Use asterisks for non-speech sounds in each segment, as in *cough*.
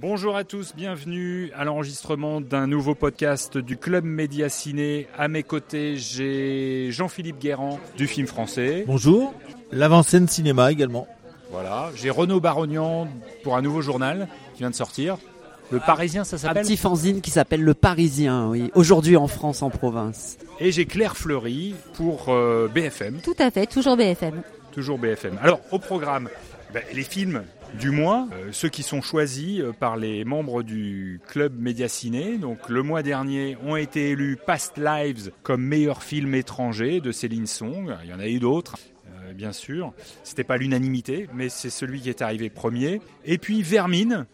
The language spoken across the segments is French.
Bonjour à tous, bienvenue à l'enregistrement d'un nouveau podcast du Club Média Ciné. À mes côtés, j'ai Jean-Philippe Guérand du film français. Bonjour, l'avant-scène cinéma également. Voilà, j'ai Renaud Barognan pour un nouveau journal qui vient de sortir. Le Parisien, ça Un s'appelle petit fanzine qui s'appelle Le Parisien, oui. Aujourd'hui en France, en province. Et j'ai Claire Fleury pour euh, BFM, Tout à fait, toujours BFM. toujours BFM. Alors, au programme, ben, les films du mois, euh, ceux qui sont choisis euh, par les membres du club Média Ciné. Donc, le mois dernier ont été élus Past Lives comme meilleur film étranger de Céline Song. Il y en a eu d'autres. euh, Bien sûr, c'était pas l'unanimité, mais c'est celui qui est arrivé premier. Et puis Vermine,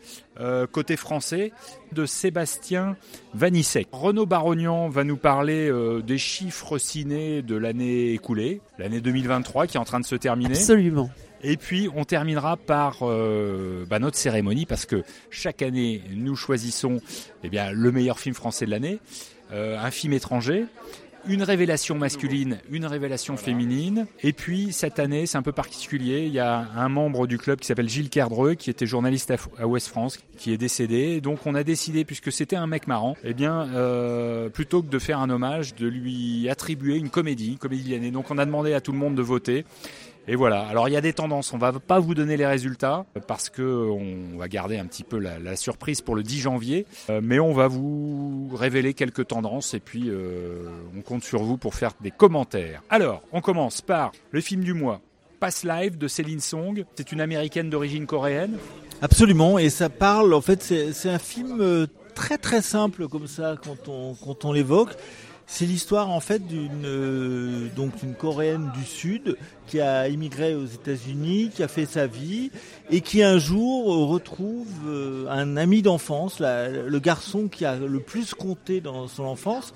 côté français, de Sébastien Vanissek. Renaud Barognan va nous parler des chiffres ciné de l'année écoulée, l'année 2023 qui est en train de se terminer. Absolument. Et puis on terminera par euh, bah, notre cérémonie parce que chaque année nous choisissons eh bien, le meilleur film français de l'année, euh, un film étranger, une révélation masculine, une révélation féminine. Et puis cette année c'est un peu particulier, il y a un membre du club qui s'appelle Gilles Cerdreux qui était journaliste à, à Ouest France qui est décédé. Donc on a décidé puisque c'était un mec marrant, eh bien euh, plutôt que de faire un hommage, de lui attribuer une comédie, une comédie de l'année. Donc on a demandé à tout le monde de voter. Et voilà. Alors il y a des tendances. On va pas vous donner les résultats parce que on va garder un petit peu la, surprise pour le 10 janvier. Euh, mais on va vous révéler quelques tendances et puis euh, on compte sur vous pour faire des commentaires. Alors, on commence par le film du mois. Pass Live de Céline Song. C'est une américaine d'origine coréenne. Absolument, et ça parle, en fait, c'est c'est un film euh, très très simple comme ça quand on, quand on l'évoque. C'est l'histoire en fait d'une euh, donc coréenne du sud qui a immigré aux États-Unis, qui a fait sa vie et qui un jour euh, retrouve euh, un ami d'enfance, le garçon qui a le plus compté dans son enfance.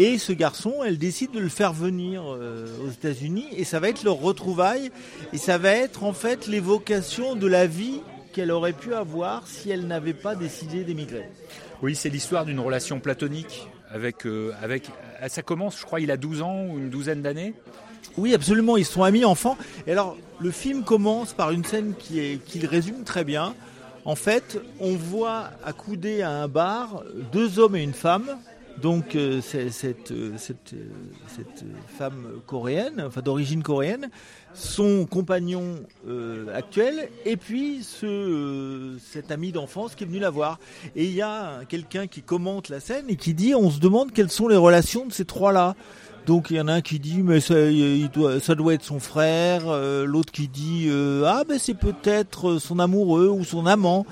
Et ce garçon, elle décide de le faire venir euh, aux États-Unis et ça va être leur retrouvaille et ça va être en fait l'évocation de la vie qu'elle aurait pu avoir si elle n'avait pas décidé d'émigrer. Oui, c'est l'histoire d'une relation platonique avec euh, avec. Ça commence, je crois, il a 12 ans ou une douzaine d'années. Oui, absolument, ils sont amis enfants. Et alors, le film commence par une scène qui, est, qui le résume très bien. En fait, on voit accoudés à un bar deux hommes et une femme. Donc, euh, cette, euh, euh, femme coréenne, enfin d'origine coréenne, son compagnon actuel, et puis ce, cet ami d'enfance qui est venu la voir. Et il y a quelqu'un qui commente la scène et qui dit on se demande quelles sont les relations de ces trois-là. Donc il y en a un qui dit mais ça, il doit, ça doit être son frère, l'autre qui dit ah ben c'est peut-être son amoureux ou son amant.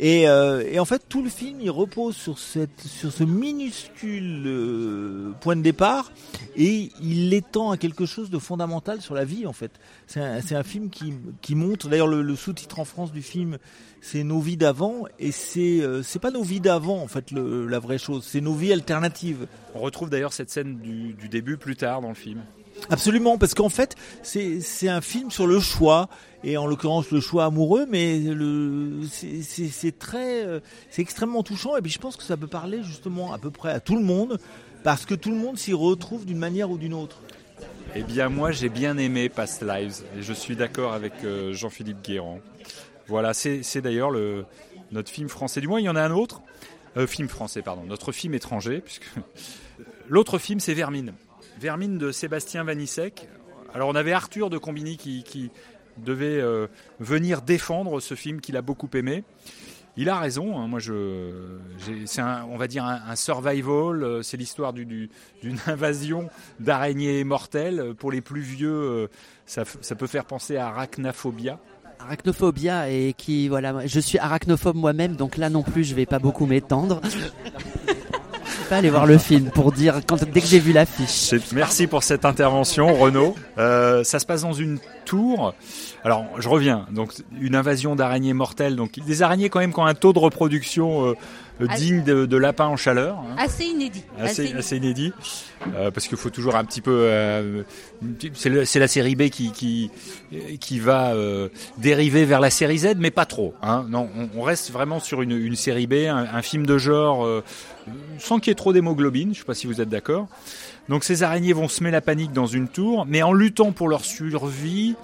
Et, euh, et en fait tout le film il repose sur cette sur ce minuscule euh, point de départ et il l'étend à quelque chose de fondamental sur la vie en fait. C'est un, un film qui, qui montre d'ailleurs le, le sous-titre en France du film c'est nos vies d'avant et c'est euh, c'est pas nos vies d'avant en fait le, la vraie chose c'est nos vies alternatives. On retrouve d'ailleurs cette scène du, du début plus tard dans le film. Absolument, parce qu'en fait, c'est un film sur le choix, et en l'occurrence le choix amoureux, mais c'est- très, euh, c'est extrêmement touchant, et puis je pense que ça peut parler justement à peu près à tout le monde, parce que tout le monde s'y retrouve d'une manière ou d'une autre. Eh bien, moi, j'ai bien aimé Past Lives et je suis d'accord avec euh, Jean-Philippe Guérand. Voilà, c'est d'ailleurs le notre film français du mois. Il y en a un autre, Euh, film français, pardon, notre film étranger, puisque *laughs* l'autre film, c'est Vermine. Vermine de Sébastien Vanissek. Alors, on avait Arthur de Combini qui, qui devait euh, venir défendre ce film qu'il a beaucoup aimé. Il a raison. hein, moi, je, c'est un, on va dire un, un survival. euh, C'est l'histoire du- du- d'une *laughs* invasion d'araignées mortelles. Pour les plus vieux, euh, ça peut faire penser à Arachnaphobia. Arachnophobia et qui, voilà, je suis arachnophobe moi-même, donc là non plus, je vais pas beaucoup m'étendre. *laughs* Pas aller voir le film pour dire quand, dès que j'ai vu l'affiche. Merci pour cette intervention, Renaud. Euh, ça se passe dans une tour. Alors, je reviens. Donc, une invasion d'araignées mortelles. Donc, des araignées quand même qui ont un taux de reproduction euh, euh, digne de, de lapin en chaleur. hein. Assez inédit. assez, inédit. assez inédit, euh, parce qu'il faut toujours un petit peu. euh, c'est la série B qui qui qui va dériver vers la série Z, mais pas trop. Hein, non, on, on reste vraiment sur une, une série B, un, un film de genre sans qu'il y ait trop d'hémoglobine. Je sais pas si vous êtes d'accord. Donc ces araignées vont semer la panique dans une tour, mais en luttant pour leur survie,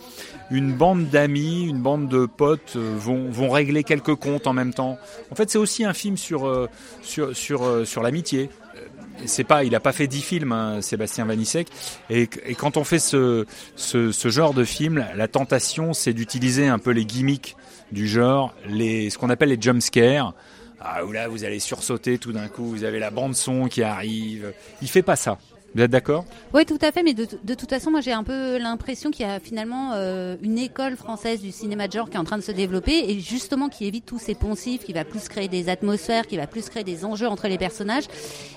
une bande d'amis, une bande de potes euh, vont, vont régler quelques comptes en même temps. En fait, c'est aussi un film sur, euh, sur, sur, euh, sur l'amitié. C'est pas, il n'a pas fait dix films, hein, Sébastien Vanissek. Et, quand on fait ce, ce, ce genre de film, la tentation, c'est d'utiliser un peu les gimmicks du genre, les, ce qu'on appelle les jump scares. Ah, où là, vous allez sursauter tout d'un coup, vous avez la bande son qui arrive. Il fait pas ça. Vous êtes d'accord? Oui, tout à fait. Mais de, de toute façon, moi, j'ai un peu l'impression qu'il y a finalement euh, une école française du cinéma de genre qui est en train de se développer et justement qui évite tous ces poncifs, qui va plus créer des atmosphères, qui va plus créer des enjeux entre les personnages.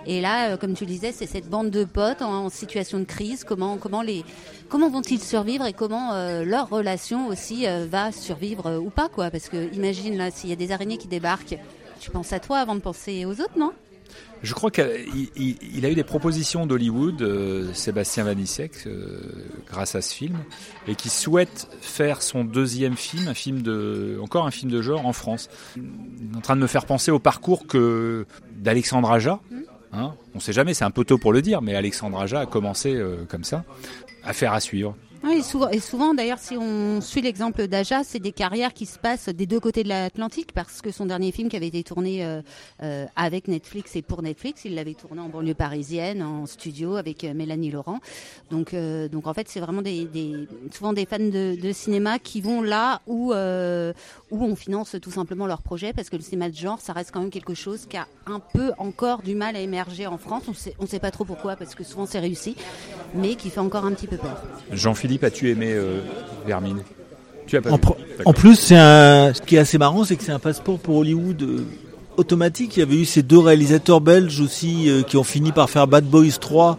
Et là, euh, comme tu le disais, c'est cette bande de potes en, situation de crise. Comment, comment les, comment vont-ils survivre et comment euh, leur relation aussi va survivre ou pas, quoi? Parce que imagine là, s'il y a des araignées qui débarquent, tu penses à toi avant de penser aux autres, non? Je crois qu'il il, a eu des propositions d'Hollywood, euh, Sébastien Vanissek, euh, grâce à ce film, et qui souhaite faire son deuxième film, un film de, encore un film de genre en France. Il est en train de me faire penser au parcours que d'Alexandre Aja. Hein, on ne sait jamais, c'est un peu tôt pour le dire, mais Alexandre Aja a commencé euh, comme ça, à faire à suivre. Et souvent d'ailleurs, si on suit l'exemple d'Aja, c'est des carrières qui se passent des deux côtés de l'Atlantique, parce que son dernier film qui avait été tourné euh, euh, avec Netflix et pour Netflix, il l'avait tourné en banlieue parisienne, en studio avec euh, Mélanie Laurent. Donc, donc en fait, c'est vraiment des, souvent des fans de, cinéma qui vont là où, où on finance tout simplement leur projet, parce que le cinéma de genre, ça reste quand même quelque chose qui a un peu encore du mal à émerger en France. On sait, on sait pas trop pourquoi, parce que souvent c'est réussi, mais qui fait encore un petit peu peur. Jean-Philippe, as-tu aimé euh, Vermine? Tu as pas en, en plus, c'est un... ce qui est assez marrant, c'est que c'est un passeport pour Hollywood euh, automatique. Il y avait eu ces deux réalisateurs belges aussi euh, qui ont fini par faire Bad Boys 3.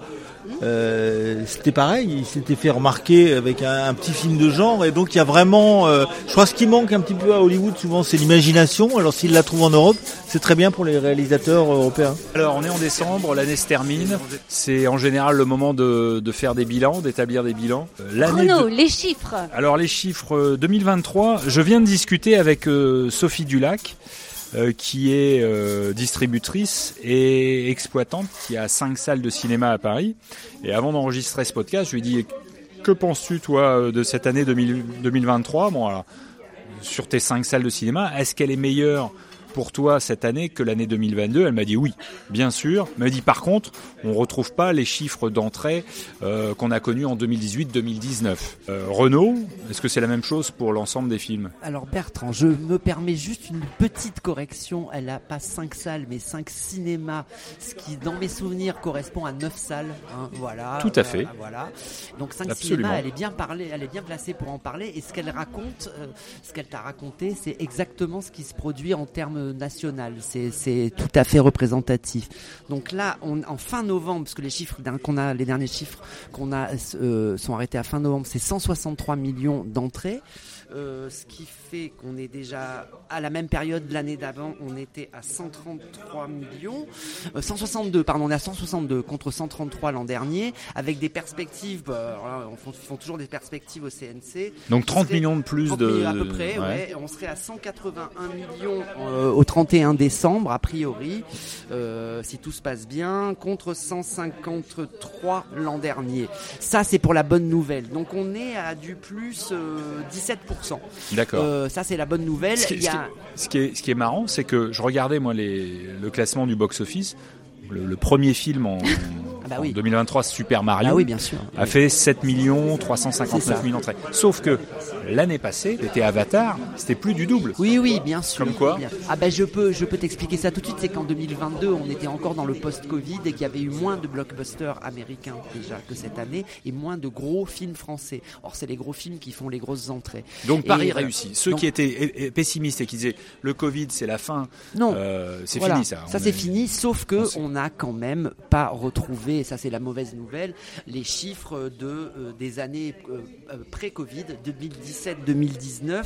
Euh, c'était pareil, il s'était fait remarquer avec un, un, petit film de genre et donc il y a vraiment, euh, je crois ce qui manque un petit peu à Hollywood souvent c'est l'imagination. Alors s'il la trouve en Europe, c'est très bien pour les réalisateurs européens. Alors on est en décembre, l'année se termine, c'est en général le moment de, de faire des bilans, d'établir des bilans. Bruno, de... les chiffres. Alors les chiffres 2023, je viens de discuter avec euh, Sophie Dulac. Euh, qui est euh, distributrice et exploitante, qui a cinq salles de cinéma à Paris. Et avant d'enregistrer ce podcast, je lui ai dit Que penses-tu, toi, de cette année 2000, 2023 Bon, sur tes cinq salles de cinéma, est-ce qu'elle est meilleure pour toi cette année que l'année 2022 Elle m'a dit oui, bien sûr. Elle m'a dit par contre, on retrouve pas les chiffres d'entrée euh, qu'on a connus en 2018-2019. Euh, Renault, est-ce que c'est la même chose pour l'ensemble des films? Alors Bertrand, je me permets juste une petite correction. Elle a pas cinq salles, mais cinq cinémas, ce qui dans mes souvenirs correspond à neuf salles. Hein, voilà. Tout à fait. Euh, voilà. Donc cinq cinémas, elle est bien parlée, elle est bien placée pour en parler. Et ce qu'elle raconte, euh, ce qu'elle t'a raconté, c'est exactement ce qui se produit en termes national. C'est tout à fait représentatif. Donc là, en fin novembre, parce que les chiffres qu'on a, les derniers chiffres qu'on a euh, sont arrêtés à fin novembre, c'est 163 millions d'entrées. Euh, ce qui fait qu'on est déjà à la même période de l'année d'avant, on était à 133 millions, euh, 162 pardon, on est à 162 contre 133 l'an dernier, avec des perspectives, bah, on font, toujours des perspectives au CNC. Donc 30 serait, millions de plus 30 de à peu près, ouais. ouais. on serait à 181 millions euh, au 31 décembre a priori, euh, si tout se passe bien, contre 153 l'an dernier. Ça c'est pour la bonne nouvelle. Donc on est à du plus 17 D'accord. Euh, ça, c'est la bonne nouvelle. Ce qui, Il y a... ce qui est, ce qui est marrant, c'est que je regardais moi les, le classement du box-office. Le, le, premier film en, *laughs* ah bah oui. 2023, Super Mario, ah oui, bien sûr. a fait 7 millions 359 000 entrées. Sauf que l'année passée, c'était Avatar, c'était plus du double. Oui, oui, bien sûr. Comme quoi. Ah ben je peux, je peux t'expliquer ça tout de suite. C'est qu'en 2022, on était encore dans le post-Covid et qu'il y avait eu moins de blockbusters américains déjà que cette année et moins de gros films français. Or, c'est les gros films qui font les grosses entrées. Donc Paris et, réussit. Ceux donc, qui étaient pessimistes et qui disaient le Covid, c'est la fin. Non, euh, c'est voilà. fini ça. Ça c'est fini. Sauf que on n'a quand même pas retrouvé, et ça c'est la mauvaise nouvelle, les chiffres de euh, des années euh, pré-Covid, 2017-2019.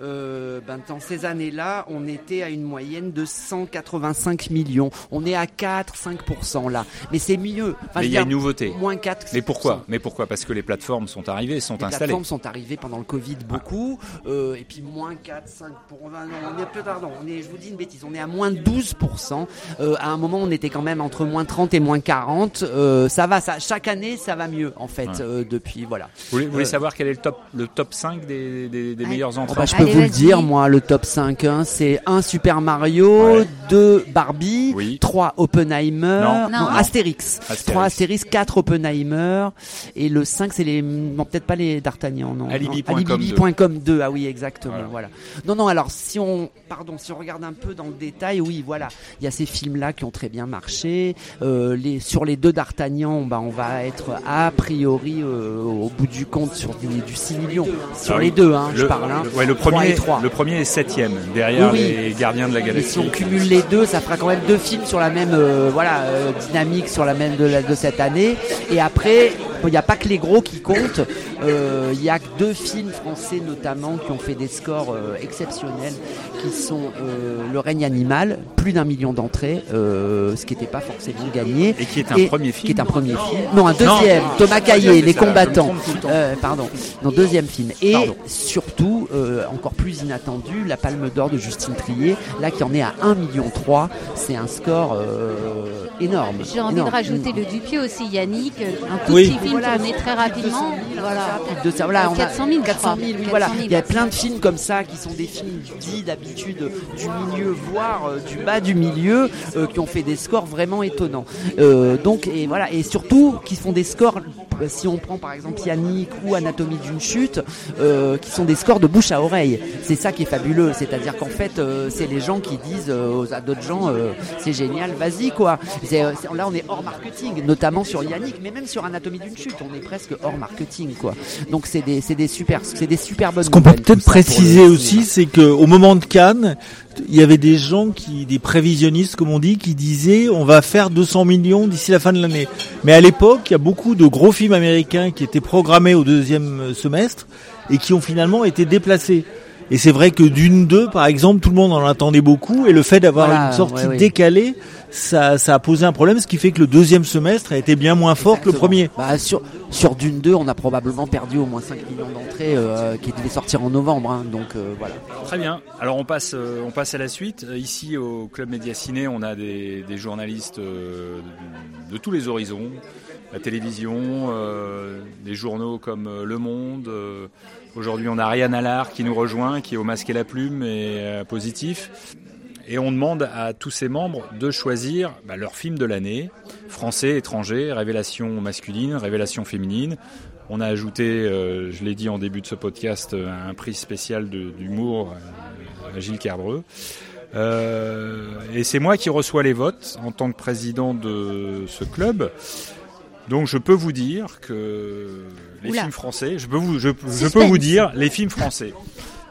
Euh, ben, dans ces années-là, on était à une moyenne de 185 millions. On est à 4-5% là. Mais c'est mieux. Enfin, Mais il y a une nouveauté. Moins 4 Mais pourquoi? Mais pourquoi? Parce que les plateformes sont arrivées, sont les installées. Les plateformes sont arrivées pendant le Covid beaucoup. Ah. Euh, et puis moins 4, 5 pour. Non, on est, pardon, on est, je vous dis une bêtise, on est à moins 12%. Euh, à un moment, on était quand même entre moins 30 et moins 40. compte, ça va, ça, chaque année, ça va mieux en fait depuis voilà. Vous voulez, savoir quel est le top, le top 5 des, des, meilleurs entrées oh, bah, Je peux vous le dire, moi, le top 5, hein, c'est un Super Mario, 2 Barbie, 3 Oppenheimer, non, Astérix, 3 Astérix, 4 Oppenheimer, et le 5 c'est les, peut-être pas les D'Artagnan, non. Alibi.com 2. ah oui, exactement, voilà. Non, non, alors si on, pardon, si on regarde un peu dans le détail, oui, voilà, il y a ces films-là qui ont très bien marché. Euh, les, sur les deux D'Artagnan, bah, on va être a priori euh, au bout du compte sur du, 6 millions. Sur ah les deux, hein, je parle. Hein, ouais, le premier, 3. le premier est septième derrière les Gardiens de la Galaxie. si on cumule les deux, ça fera quand même deux films sur la même, euh, voilà, dynamique sur la même de, de cette année. Et après, il n'y a pas que les gros qui comptent. Euh, il y a deux films français notamment qui ont fait des scores euh, exceptionnels, qui sont euh, Le règne animal, plus d'un million d'entrées, ce qui n'était pas forcément gagné. Et qui est un premier film. Qui est un premier film. Non, un deuxième. Thomas Caillé, Les combattants. pardon. Non, deuxième film. Et surtout, encore plus inattendu, La Palme d'Or de Justine Trier, là qui en est à 1,3 million. C'est un score énorme. J'ai envie de rajouter le Dupieux aussi, Yannick. Un tout petit film tourné très rapidement. Voilà. De ça, voilà, 400 000, 400 000, oui, voilà. Il y a plein de films comme ça qui sont des films dits d'habitude du milieu, voire euh, du bas du milieu, euh, qui ont fait des scores vraiment étonnants. Euh, donc, et voilà, et surtout qui font des scores si on prend par exemple Yannick ou Anatomie d'une chute, euh, qui sont des scores de bouche à oreille. C'est ça qui est fabuleux, c'est-à-dire qu'en fait, euh, c'est les gens qui disent euh, à d'autres gens, c'est génial, vas-y quoi. là, on est hors marketing, notamment sur Yannick, mais même sur Anatomie d'une chute, on est presque hors marketing quoi. Donc c'est des, des super, c'est des super bonnes. Ce qu'on peut peut-être préciser aussi, c'est qu'au moment de Cannes, il y avait des gens qui, des prévisionnistes comme on dit, qui disaient on va faire 200 millions d'ici la fin de l'année. Mais à l'époque, il y a beaucoup de gros films américains qui étaient programmés au deuxième semestre et qui ont finalement été déplacés. Et c'est vrai que d'une deux, par exemple, tout le monde en attendait beaucoup, et le fait d'avoir une sortie décalée, ça, ça a posé un problème, ce qui fait que le deuxième semestre a été bien moins fort que le premier. Bah, sur, sur Dune 2, on a probablement perdu au moins 5 millions d'entrées euh, qui devaient sortir en novembre. Hein, donc euh, voilà. Très bien. Alors on passe, euh, on passe à la suite. Ici au Club Média Ciné, on a des, des journalistes de, de tous les horizons la télévision, des journaux comme Le Monde. Aujourd'hui, on a Ariane Allard qui nous rejoint, qui est au masque et la plume et positif. Et on demande à tous ces membres de choisir bah, leur film de l'année, français, étranger, révélation masculine, révélation féminine. On a ajouté, euh, je l'ai dit en début de ce podcast, un prix spécial d'humour à Gilles Cardreux. Euh, et c'est moi qui reçois les votes en tant que président de ce club. Donc je peux vous dire que les films français, je peux vous, je, peux vous dire les films français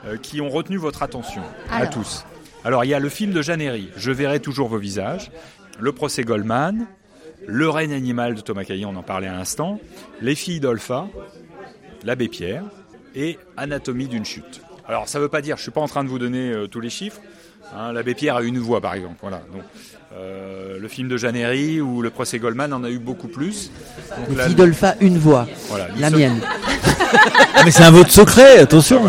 euh, qui ont retenu votre attention à tous. Alors il y a le film de Jeannery, Je verrai toujours vos visages, le procès Goldman, le règne animal de Thomas Caillé, on en parlait à l'instant, les filles d'Olpha, l'abbé Pierre et Anatomie d'une chute. Alors ça ne veut pas dire, je ne suis pas en train de vous donner euh, tous les chiffres, hein, l'abbé Pierre a une voix par exemple, voilà. Donc, euh, le film de Jeannery ou le procès Goldman en a eu beaucoup plus. les filles d'Olpha, une voix, voilà, la mienne. Mais c'est un vote secret, attention.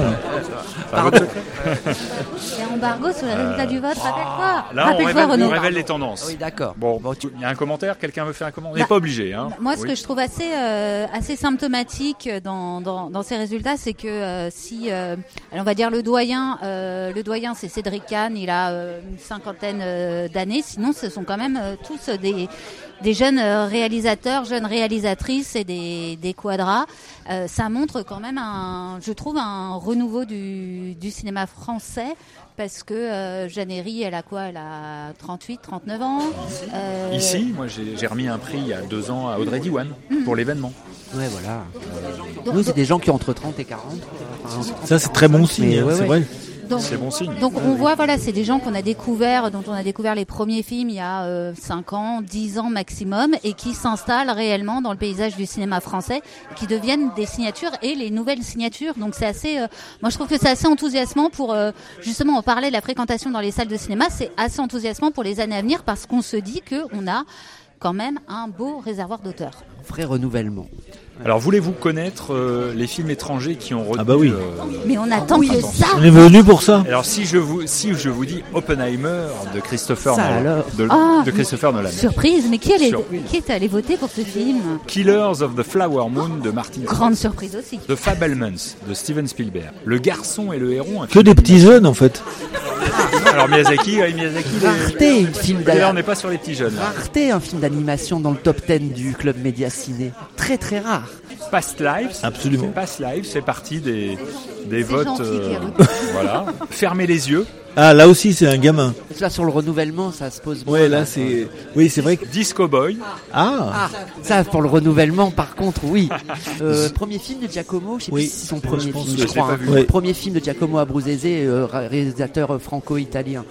Embargo sur les résultats du vote, rappelle-toi. Là, on, révèle, on révèle les tendances. Oui, d'accord. Bon, il y a un commentaire Quelqu'un veut faire un commentaire On n'est bah, pas obligé. Hein. Moi, ce que je trouve assez, euh, assez symptomatique dans, dans, dans ces résultats, c'est que euh, si, euh, on va dire le doyen, le doyen c'est Cédric Kahn, il a une cinquantaine d'années, sinon ce sont quand même tous des des jeunes réalisateurs, jeunes réalisatrices et des, des quadras. ça montre quand même un, je trouve, un renouveau du, du cinéma français parce que euh, Jeannery, elle a quoi? Elle a 38, 39 ans. Euh, Ici, moi j'ai remis un prix il y a deux ans à Audrey Diwan hmm. pour l'événement. Ouais, voilà. Nous, c'est des gens qui ont entre 30 et 40. ça, c'est très bon signe, hein, c'est vrai. C'est bon signe. Donc on voit, voilà, c'est des gens qu'on a découvert, dont on a découvert les premiers films il y a euh, 5 ans, 10 ans maximum, et qui s'installent réellement dans le paysage du cinéma français, qui deviennent des signatures et les nouvelles signatures. Donc c'est assez, euh, moi je trouve que c'est assez enthousiasmant pour euh, justement en parler de la fréquentation dans les salles de cinéma. C'est assez enthousiasmant pour les années à venir parce qu'on se dit que on a quand même un beau réservoir d'auteurs. Vrai renouvellement. Alors, voulez-vous connaître euh, les films étrangers qui ont retenu Ah bah oui. euh, Mais on attend que ça. On est venu pour ça. Alors, si je vous si je vous dis Oppenheimer de Christopher Ça Nolan, alors. de, Ah, de Christopher Nolan, Surprise, mais qui, allait, Surprise. qui est allé voter pour ce film Killers of the Flower Moon de Martin Grande surprise aussi. The Fabelmans de Steven Spielberg, Le Garçon et le Héron, un Que film des petits jeunes en fait. *laughs* Alors Miyazaki, ouais, Miyazaki. les- Rareté, une film Là, on d'animation. n'est pas sur les petits jeunes. là. Rareté, un film d'animation dans le top 10 du club Média Ciné. Très très rare. Past Lives. Absolument. Past Lives fait partie des, des votes. gentil, euh, *laughs* voilà. Fermez les yeux. Ah là aussi c'est un gamin. Là sur le renouvellement, ça se pose. Ouais là c'est. Oui c'est vrai que. Disco Boy. Ah. Ah, ça pour le renouvellement, par contre, oui. Euh, premier film de Giacomo, je sais Oui, plus si c'est son je premier pense film, que je je crois. hein. pas vu. Oui. Premier film de Giacomo Abruzzese, euh, ré- réalisateur franco-italien.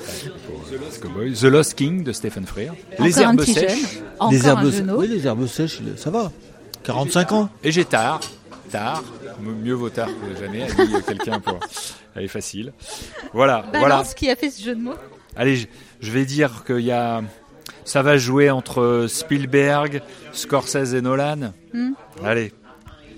Disco Boy. The Lost King de Stephen Frears. Les Encore herbes sèches. les herbes. Oui les herbes sèches ça va. 45 ans. Et j'ai tard. Tard. Mieux vaut tard que jamais, a dit quelqu'un pour. Elle est facile. Voilà, Balance voilà. qui a fait ce jeu de mots. Allez, je, je vais dire qu'il y a. Ça va jouer entre Spielberg, Scorsese et Nolan. Hmm. Allez.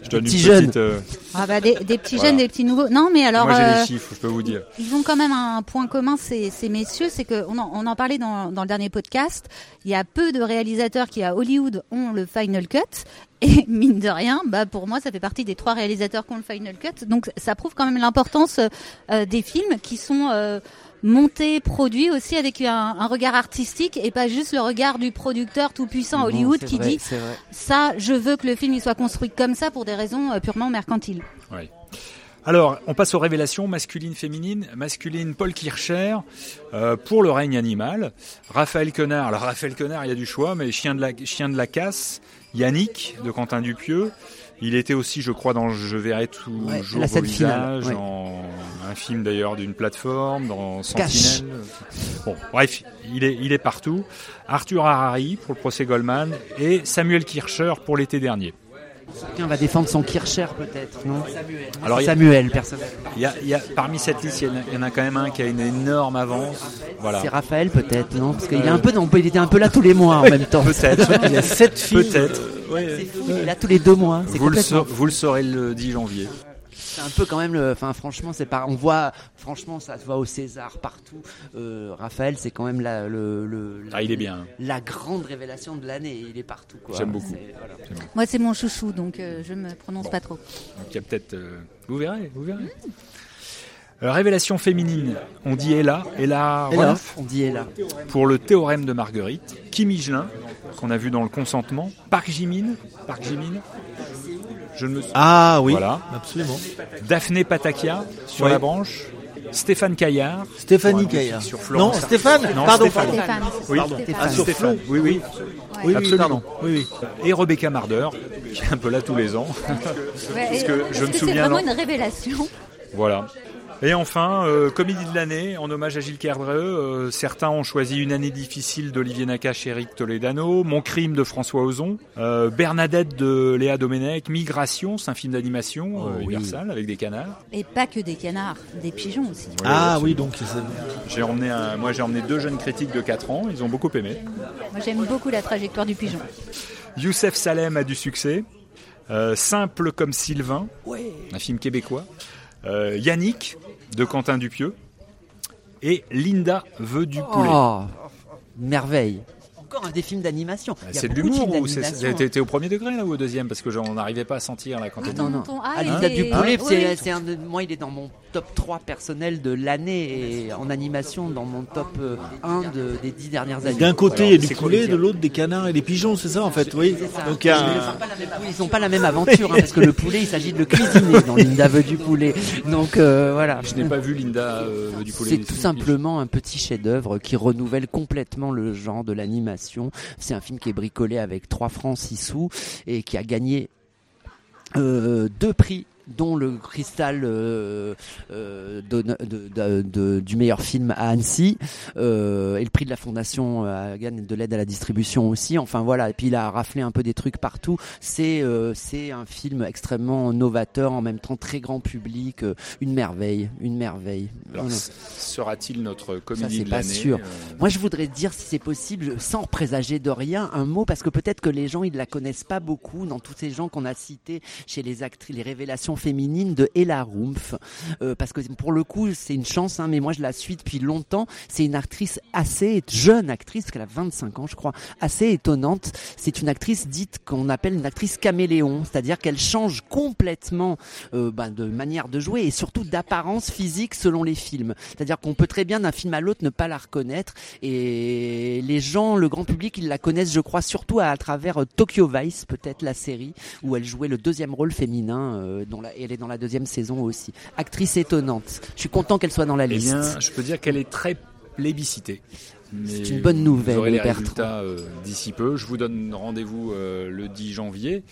Je donne une petits jeunes. petite. euh, Ah bah des, des petits Voilà. jeunes, des petits nouveaux. Non mais alors moi j'ai euh, les chiffres, je peux vous dire. ils ont quand même un point commun ces, ces messieurs, c'est que on en, on en parlait dans, dans le dernier podcast. Il y a peu de réalisateurs qui à Hollywood ont le final cut. Et *laughs* mine de rien, bah pour moi, ça fait partie des trois réalisateurs qui ont le final cut. Donc ça prouve quand même l'importance euh, des films qui sont montés, produits aussi avec un, un regard artistique et pas juste le regard du producteur tout puissant Bon, Hollywood qui vrai, dit ça, je veux que le film il soit construit comme ça pour des raisons euh, purement mercantiles. Oui. Alors, on passe aux révélations masculines, féminines. Masculine, Paul Kircher, euh, pour le règne animal. Raphaël Quenard. Alors, Raphaël Quenard, il y a du choix, mais Chien de la, Chien de la casse. Yannick, de Quentin Dupieux. Il était aussi, je crois, dans Je verrai toujours Ouais, vos la scène visages, finale, ouais. en un film d'ailleurs d'une plateforme, dans. Sentinelle. Bon, bref, il est, il est partout. Arthur Harari pour le procès Goldman et Samuel Kircher pour l'été dernier. Quelqu'un va défendre son Kircher peut-être, non Samuel. Alors, Samuel, personnellement. Il y a, il y a- parmi cette liste, il y, en a, il y en a quand même un qui a une énorme avance. Voilà. C'est Raphaël peut-être, non Parce qu'il est un peu, non, il était un peu là tous les mois en même temps. Peut-être. *laughs* Il y a 7 films. Peut-être. C'est fou, il est là tous les deux mois. Le vous le saurez le 10 janvier. C'est un peu quand même le. Enfin, franchement, c'est pas. On voit, franchement, ça se voit au César partout. Euh, Raphaël, c'est quand même la, le, le- la- Ah, il est bien. La grande révélation de l'année. Il est partout, quoi. J'aime beaucoup. C'est- voilà. Moi, c'est mon chouchou, donc euh, je me prononce Bon. pas trop. Donc il y a peut-être. euh, vous verrez, vous verrez. Euh, révélation féminine. On dit Ella. Ella Rolf on dit là. pour le théorème de Marguerite. Kim Higelin, qu'on a vu dans le consentement. Park Jimin. Park Jimin. Je ne me suis- Ah oui. Voilà. Absolument. Daphné Patakia sur Ouais. la branche. Stéphane Caillard. Stéphanie Caillard. sur Non Florence. Stéphane. Non, Pardon. Stéphane. pardon. Stéphane. Oui, Stéphane. Ah, sur Stéphane. Oui, oui. Oui, oui, Absolument. pardon. Oui, oui. Et Rebecca Marder, qui est un peu là tous les ans. Ouais, et- que je me que souviens, C'est vraiment non. une révélation. Voilà. Et enfin, euh, comédie de l'année, en hommage à Gilles Cerdreux. euh, certains ont choisi Une année difficile d'Olivier Nakache et Eric Toledano, Mon crime de François Ozon, euh, Bernadette de Léa Domenech, Migration, c'est un film d'animation Oh, oui. Universal avec des canards. Et pas que des canards, des pigeons aussi. Ah oui, donc J'ai emmené un- moi j'ai emmené deux jeunes critiques de 4 ans, ils ont beaucoup aimé. Moi, j'aime beaucoup la trajectoire du pigeon. Youssef Salem a du succès. Euh, Simple comme Sylvain, un film québécois. Euh, Yannick de Quentin Dupieux. Et Linda veut du poulet. Oh, merveille. Encore un des films d'animation. A C'est de l'humour ou t'étais au premier degré là ou au deuxième parce que j'en- on n'arrivait pas à sentir là quand t'étais. Non, non. Ah, Ah, Linda Ah, c'est un de, moi, il est dans mon top 3 personnel de l'année et en animation dans mon top euh, 1 de- des 10 dernières années. D'un côté, il y a du poulet, de l'autre, des canards et des pigeons, c'est ça en fait, oui. Ça. Donc un- ils n'ont pas la même aventure, hein, parce que le poulet, il s'agit de le cuisiner dans Linda veut du poulet. Donc euh, voilà. Je n'ai pas vu Linda euh, veut du poulet. C'est tout simplement un petit chef-d'œuvre qui renouvelle complètement le genre de l'animation. C'est un film qui est bricolé avec 3 francs 6 sous et qui a gagné euh, deux prix dont le cristal euh, euh, de, du meilleur film à Annecy euh, et le prix de la fondation à Gannes de l'aide à la distribution aussi. Enfin voilà, et puis il a raflé un peu des trucs partout. C'est c'est un film extrêmement novateur, en même temps très grand public, une merveille, une merveille. Sera-t-il notre comédie de l'année pas sûr. Moi je voudrais dire si c'est possible, sans présager de rien, un mot parce que peut-être que les gens ils la connaissent pas beaucoup dans tous ces gens qu'on a cités chez les actrices, les révélations féminine de Ella Rumpf. Euh, parce que pour le coup, c'est une chance, hein, mais moi je la suis depuis longtemps. C'est une actrice assez jeune actrice, parce qu'elle a 25 ans, je crois, assez étonnante. C'est une actrice dite qu'on appelle une actrice caméléon, c'est-à-dire qu'elle change complètement euh, ben, de manière de jouer et surtout d'apparence physique selon les films. C'est-à-dire qu'on peut très bien d'un film à l'autre ne pas la reconnaître. Et les gens, le grand public, ils la connaissent, je crois, surtout à, travers euh, Tokyo Vice, peut-être la série où elle jouait le deuxième rôle féminin, dont la, elle est dans la deuxième saison aussi. Actrice étonnante. Je suis content qu'elle soit dans la eh liste. Bien, je peux dire qu'elle est très plébiscitée. C'est une bonne nouvelle. Vous aurez les résultats euh, d'ici peu. Je vous donne rendez-vous euh, le 10 janvier.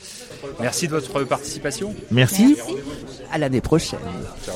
Merci de votre participation. Merci. À l'année prochaine. Ciao.